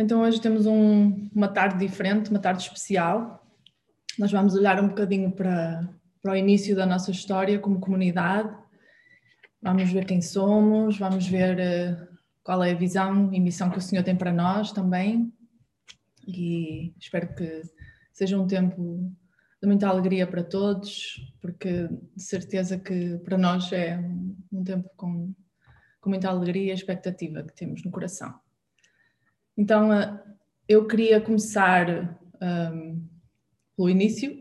Então hoje temos um, uma tarde diferente, uma tarde especial. Nós vamos olhar um bocadinho para, para o início da nossa história como comunidade. Vamos ver quem somos, vamos ver uh, qual é a visão e missão que o Senhor tem para nós também. E espero que seja um tempo de muita alegria para todos, porque de certeza que para nós é um tempo com, com muita alegria e expectativa que temos no coração. Então, eh, eu queria começar um, ehm, pelo início,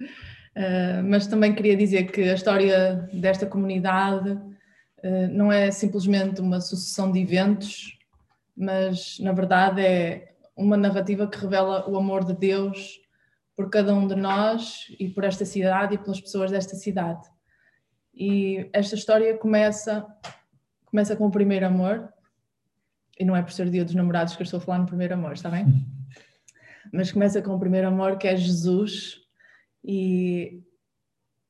uh, mas também queria dizer que a história desta comunidade uh, não é simplesmente uma sucessão de eventos, mas na verdade é uma narrativa que revela o amor de Deus por cada um de nós e por esta cidade e pelas pessoas desta cidade. E esta história começa começa com o primeiro amor, e não é por ser dia dos namorados que eu estou a falar no primeiro amor, está bem? Mas começa com o primeiro amor, que é Jesus, e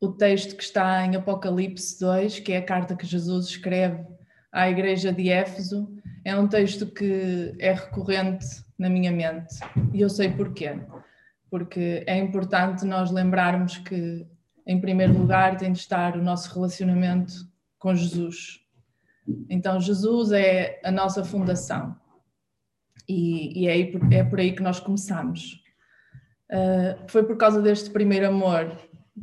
o texto que está em Apocalipse 2, que é a carta que Jesus escreve à igreja de Éfeso, é um texto que é recorrente na minha mente. E eu sei porquê. Porque é importante nós lembrarmos que, em primeiro lugar, tem de estar o nosso relacionamento com Jesus. Então, Jesus é a nossa fundação e, e é, é, por aí que nós começamos. Uh, foi por causa deste primeiro amor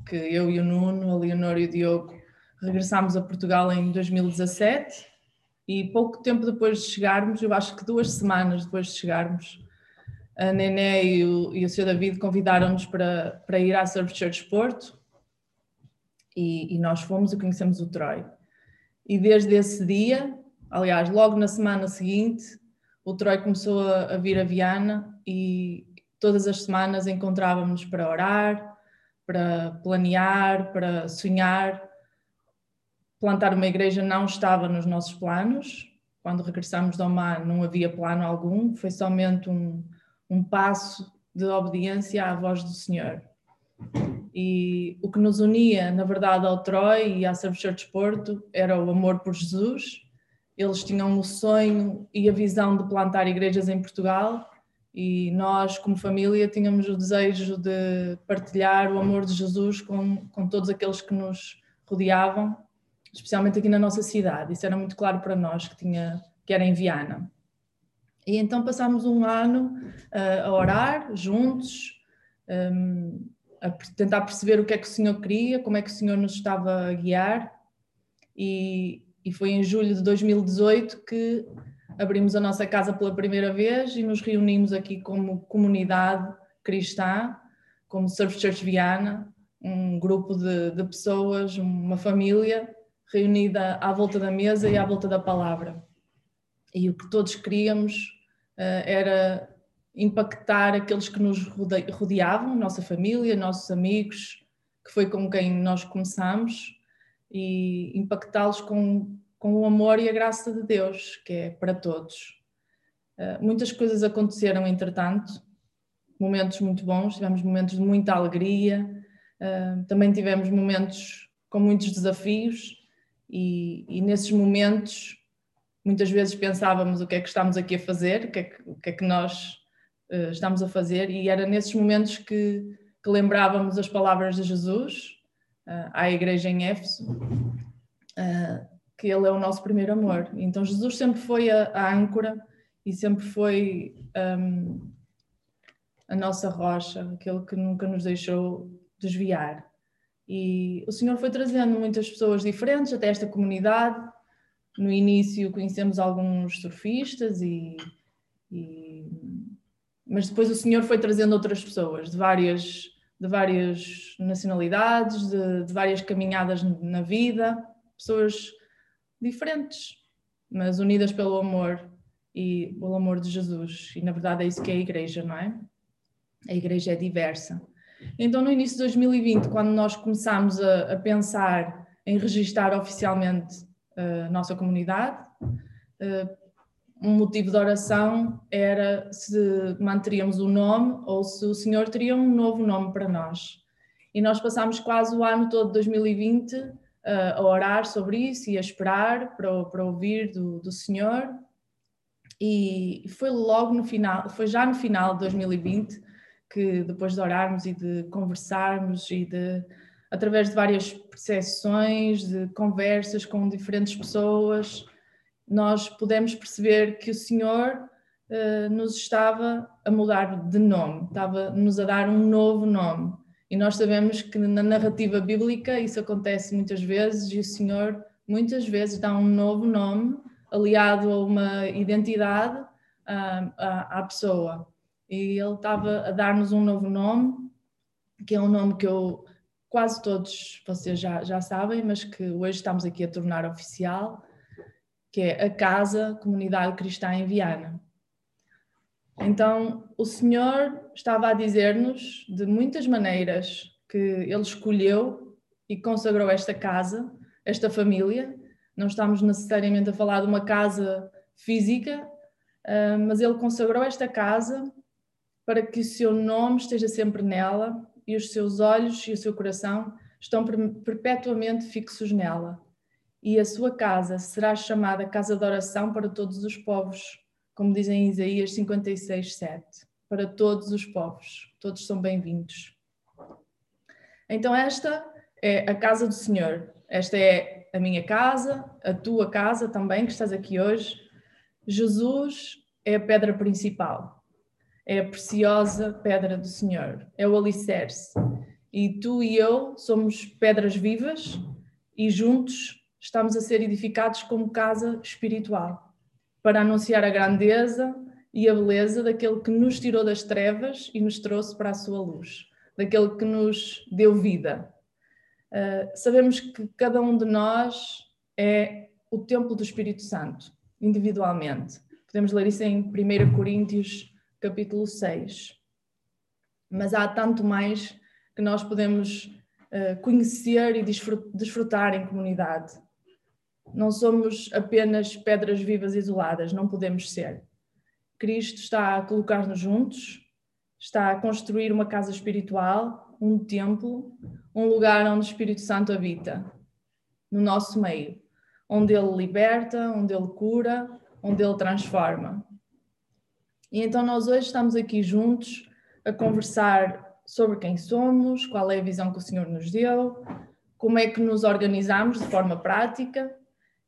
que eu e o Nuno, a Leonor e o Diogo regressámos a Portugal em 2017 e pouco tempo depois de chegarmos, eu acho que duas semanas depois de chegarmos, a Nené e o, e o. David convidaram-nos para, para ir à Surf Church Porto e, e nós fomos e conhecemos o Troy. E desde esse dia, aliás, logo na semana seguinte, o Troy começou a, a vir a Viana e todas as semanas encontrávamos para orar, para planear, para sonhar. Plantar uma igreja não estava nos nossos planos. Quando regressámos de Oman não havia plano algum, foi somente um, um passo de obediência à voz do Senhor. E o que nos unia, na verdade, ao Troy e à Church Porto era o amor por Jesus. Eles tinham o sonho e a visão de plantar igrejas em Portugal e nós, como família, tínhamos o desejo de partilhar o amor de Jesus com, com todos aqueles que nos rodeavam, especialmente aqui na nossa cidade. Isso era muito claro para nós, que, tinha, que era em Viana. E então passámos um ano uh, a orar juntos, um, a tentar perceber o que é que o Senhor queria, como é que o Senhor nos estava a guiar. E, e foi em julho de 2018 que abrimos a nossa casa pela primeira vez e nos reunimos aqui como comunidade cristã, como Surf Church Viana, um grupo de, de pessoas, uma família reunida à volta da mesa e à volta da palavra. E o que todos queríamos uh, era impactar aqueles que nos rodeavam, nossa família, nossos amigos, que foi com quem nós começamos, e impactá-los com, com o amor e a graça de Deus, que é para todos. Uh, muitas coisas aconteceram, entretanto, momentos muito bons, tivemos momentos de muita alegria, uh, também tivemos momentos com muitos desafios, e, e nesses momentos muitas vezes pensávamos o que é que estamos aqui a fazer, o que é que, o que, é que nós uh, estamos a fazer, e era nesses momentos que, que lembrávamos as palavras de Jesus uh, à igreja em Éfeso, uh, que Ele é o nosso primeiro amor. Então Jesus sempre foi a, a âncora e sempre foi um, a nossa rocha, aquele que nunca nos deixou desviar. E o Senhor foi trazendo muitas pessoas diferentes até esta comunidade. No início conhecemos alguns surfistas e, e mas depois o Senhor foi trazendo outras pessoas de várias, de várias nacionalidades, de, de várias caminhadas na vida, pessoas diferentes, mas unidas pelo amor e o amor de Jesus. E na verdade é isso que é a igreja, não é? A igreja é diversa. Então, no início de 2020, quando nós começámos a, a pensar em registar oficialmente a nossa comunidade, eh, um motivo de oração era se manteríamos o nome ou se o Senhor teria um novo nome para nós. E nós passámos quase o ano todo de 2020 uh, a orar sobre isso e a esperar para, para ouvir do, do Senhor. E foi logo no final, foi já no final de 2020 que depois de orarmos e de conversarmos e de através de várias percepções, de conversas com diferentes pessoas, nós pudemos perceber que o Senhor uh, nos estava a mudar de nome, estava-nos a dar um novo nome. E nós sabemos que na narrativa bíblica isso acontece muitas vezes e o Senhor muitas vezes dá um novo nome aliado a uma identidade uh, à, pessoa. E ele estava a dar-nos um novo nome, que é um nome que eu quase todos vocês já, já sabem, mas que hoje estamos aqui a tornar oficial, que é a Casa Comunidade Cristã em Viana. Então, o Senhor estava a dizer-nos de muitas maneiras que Ele escolheu e consagrou esta casa, esta família. Não estamos necessariamente a falar de uma casa física, ah, mas Ele consagrou esta casa para que o seu nome esteja sempre nela e os seus olhos e o seu coração estão perpetuamente fixos nela. E a sua casa será chamada casa de oração para todos os povos, como dizem em Isaías 56, 7. Para todos os povos, todos são bem-vindos. Então, esta é a casa do Senhor. Esta é a minha casa, a tua casa também, que estás aqui hoje. Jesus é a pedra principal é a preciosa pedra do Senhor, é o alicerce. E tu e eu somos pedras vivas e juntos estamos a ser edificados como casa espiritual, para anunciar a grandeza e a beleza daquele que nos tirou das trevas e nos trouxe para a sua luz, daquele que nos deu vida. Uh, sabemos que cada um de nós é o templo do Espírito Santo, individualmente. Podemos ler isso em 1 Coríntios capítulo 6. Mas há tanto mais que nós podemos uh, conhecer e desfrutar em comunidade. Não somos apenas pedras vivas isoladas, não podemos ser. Cristo está a colocar-nos juntos, está a construir uma casa espiritual, um templo, um lugar onde o Espírito Santo habita, no nosso meio, onde ele liberta, onde ele cura, onde ele transforma. E então nós hoje estamos aqui juntos a conversar sobre quem somos, qual é a visão que o Senhor nos deu, como é que nos organizamos de forma prática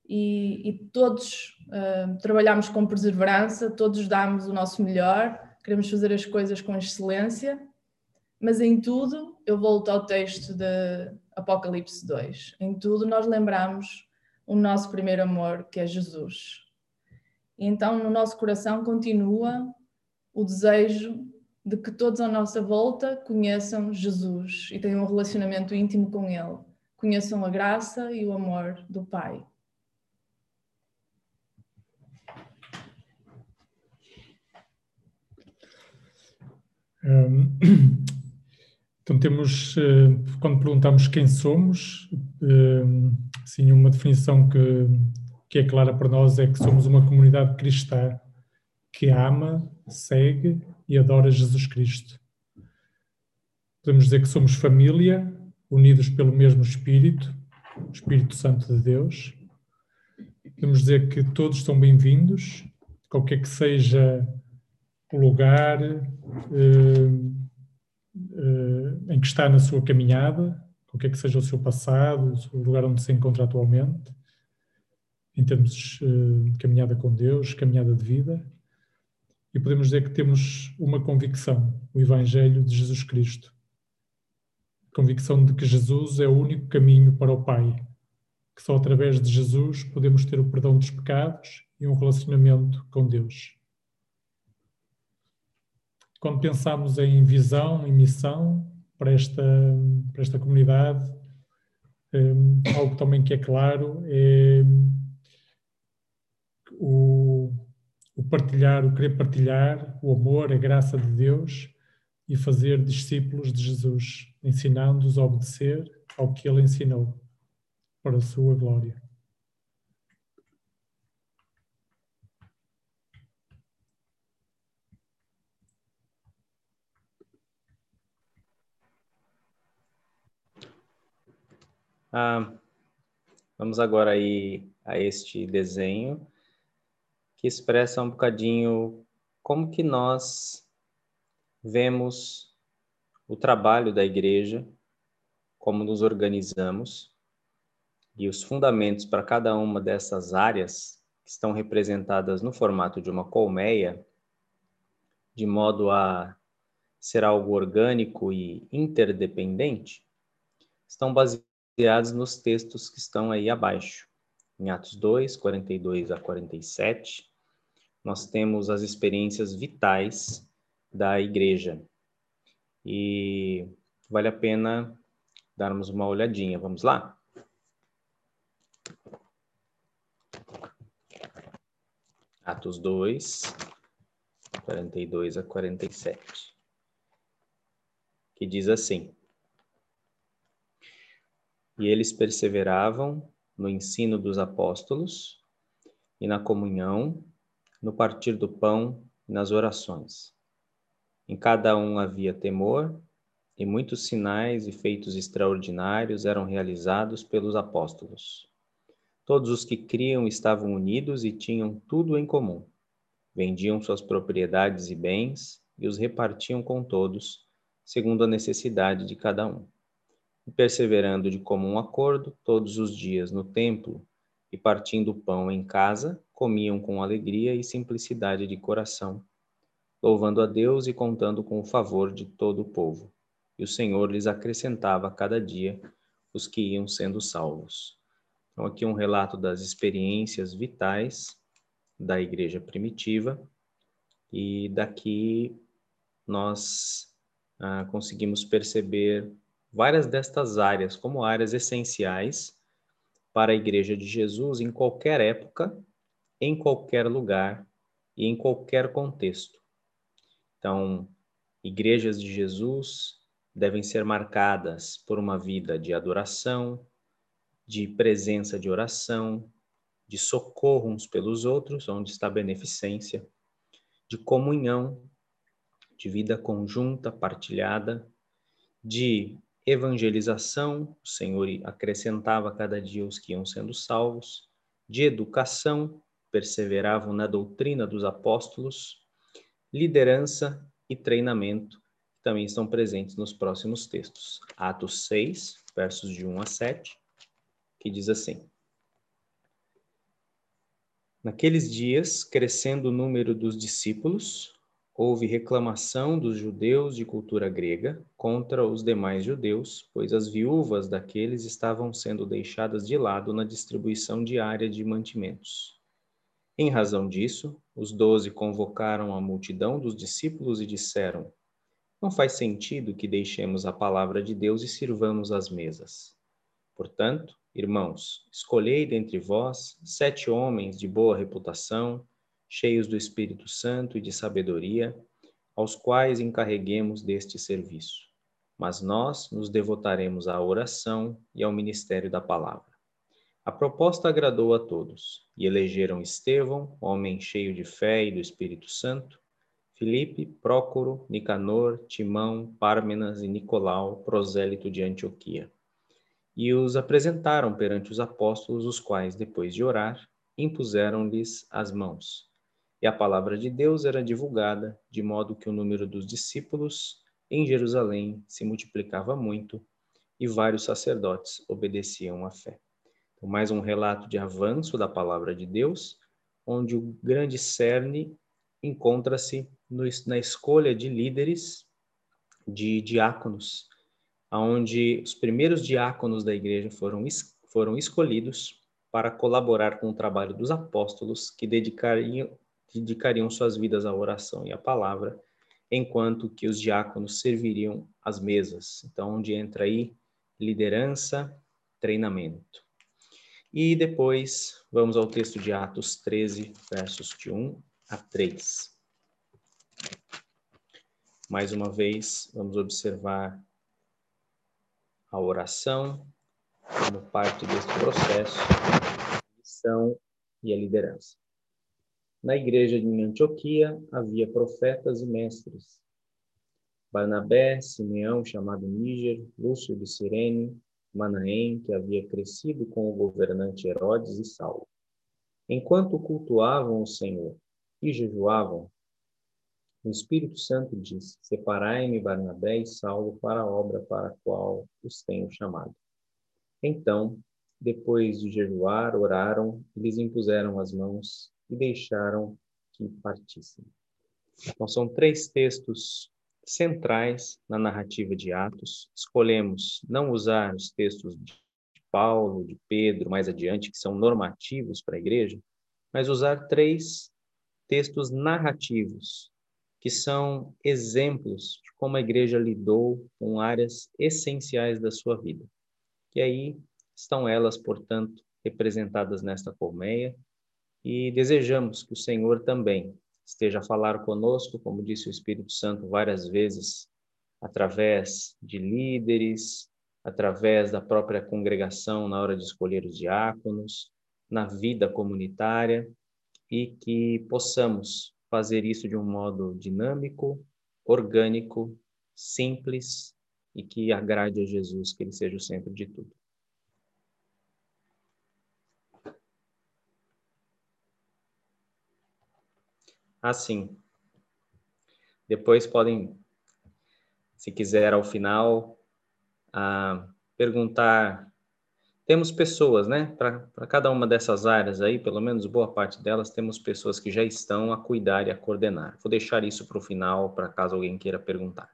e, e todos uh, trabalhamos com perseverança, todos damos o nosso melhor, queremos fazer as coisas com excelência, mas em tudo, eu volto ao texto de Apocalipse 2, em tudo nós lembramos o nosso primeiro amor, que é Jesus. E então no nosso coração continua o desejo de que todos à nossa volta conheçam Jesus e tenham um relacionamento íntimo com Ele, conheçam a graça e o amor do Pai. Então temos, eh, quando perguntamos quem somos, sim, uma definição que, que é clara para nós é que somos uma comunidade cristã que ama, segue e adora Jesus Cristo. Podemos dizer que somos família, unidos pelo mesmo Espírito, Espírito Santo de Deus. Podemos dizer que todos são bem-vindos, qualquer que seja o lugar eh, eh, em que está na sua caminhada, qualquer que seja o seu passado, o lugar onde se encontra atualmente, em termos eh, de caminhada com Deus, caminhada de vida e podemos dizer que temos uma convicção, o Evangelho de Jesus Cristo. Convicção de que Jesus é o único caminho para o Pai, que só através de Jesus podemos ter o perdão dos pecados e um relacionamento com Deus. Quando pensamos em visão e missão para esta, para esta comunidade, um, algo também que é claro é o o partilhar, o querer partilhar o amor, a graça de Deus e fazer discípulos de Jesus, ensinando-os a obedecer ao que ele ensinou, para a sua glória. Ah, vamos agora aí a este desenho que expressa um bocadinho como que nós vemos o trabalho da igreja, como nos organizamos e os fundamentos para cada uma dessas áreas que estão representadas no formato de uma colmeia, de modo a ser algo orgânico e interdependente, estão baseados nos textos que estão aí abaixo. Em Atos 2, 42 a 47, nós temos as experiências vitais da igreja. E vale a pena darmos uma olhadinha. Vamos lá? Atos 2, 42 a 47. Que diz assim: E eles perseveravam no ensino dos apóstolos e na comunhão, no partir do pão e nas orações. Em cada um havia temor, e muitos sinais e feitos extraordinários eram realizados pelos apóstolos. Todos os que criam estavam unidos e tinham tudo em comum. Vendiam suas propriedades e bens e os repartiam com todos, segundo a necessidade de cada um. E perseverando de comum acordo todos os dias no templo e partindo o pão em casa, comiam com alegria e simplicidade de coração, louvando a Deus e contando com o favor de todo o povo. E o Senhor lhes acrescentava a cada dia os que iam sendo salvos. Então, aqui um relato das experiências vitais da igreja primitiva, e daqui nós ah, conseguimos perceber várias destas áreas como áreas essenciais para a igreja de Jesus em qualquer época, em qualquer lugar e em qualquer contexto. Então, igrejas de Jesus devem ser marcadas por uma vida de adoração, de presença de oração, de socorro uns pelos outros, onde está a beneficência, de comunhão, de vida conjunta, partilhada, de evangelização, o Senhor acrescentava cada dia os que iam sendo salvos, de educação, perseveravam na doutrina dos apóstolos, liderança e treinamento, que também estão presentes nos próximos textos. Atos 6, versos de 1 a 7, que diz assim: Naqueles dias, crescendo o número dos discípulos, houve reclamação dos judeus de cultura grega contra os demais judeus, pois as viúvas daqueles estavam sendo deixadas de lado na distribuição diária de mantimentos. Em razão disso, os doze convocaram a multidão dos discípulos e disseram: Não faz sentido que deixemos a palavra de Deus e sirvamos as mesas. Portanto, Irmãos, escolhei dentre vós sete homens de boa reputação, cheios do Espírito Santo e de sabedoria, aos quais encarreguemos deste serviço. Mas nós nos devotaremos à oração e ao ministério da palavra. A proposta agradou a todos, e elegeram Estevão, homem cheio de fé e do Espírito Santo, Filipe, Prócoro, Nicanor, Timão, Pármenas e Nicolau, prosélito de Antioquia e os apresentaram perante os apóstolos, os quais, depois de orar, impuseram-lhes as mãos. E a palavra de Deus era divulgada, de modo que o número dos discípulos em Jerusalém se multiplicava muito, e vários sacerdotes obedeciam à fé. Então, mais um relato de avanço da palavra de Deus, onde o grande cerne encontra-se na escolha de líderes, de diáconos, onde os primeiros diáconos da igreja foram, foram escolhidos para colaborar com o trabalho dos apóstolos, que dedicariam, dedicariam suas vidas à oração e à palavra, enquanto que os diáconos serviriam as mesas. Então, onde entra aí liderança, treinamento. E depois vamos ao texto de Atos 13, versos de 1 a 3. Mais uma vez, vamos observar a oração como parte desse processo, a missão e a liderança. Na igreja de Antioquia havia profetas e mestres. Barnabé, Simeão, chamado Níger, Lúcio de Cirene, Manaém, que havia crescido com o governante Herodes e Saulo. Enquanto cultuavam o Senhor e jejuavam, o Espírito Santo disse: Separai-me Barnabé e Saulo para a obra para a qual os tenho chamado. Então, depois de jejuar, oraram e lhes impuseram as mãos e deixaram que partissem. Então, são três textos centrais na narrativa de Atos. Escolhemos não usar os textos de Paulo, de Pedro, mais adiante, que são normativos para a igreja, mas usar três textos narrativos que são exemplos de como a igreja lidou com áreas essenciais da sua vida. E aí estão elas, portanto, representadas nesta colmeia, e desejamos que o Senhor também esteja a falar conosco, como disse o Espírito Santo várias vezes, através de líderes, através da própria congregação na hora de escolher os diáconos, na vida comunitária, e que possamos fazer isso de um modo dinâmico, orgânico, simples e que agrade a Jesus, que ele seja o centro de tudo. Assim, depois podem, se quiser, ao final, ah, perguntar temos pessoas, né? Para cada uma dessas áreas aí, pelo menos boa parte delas, temos pessoas que já estão a cuidar e a coordenar. Vou deixar isso para o final, para caso alguém queira perguntar.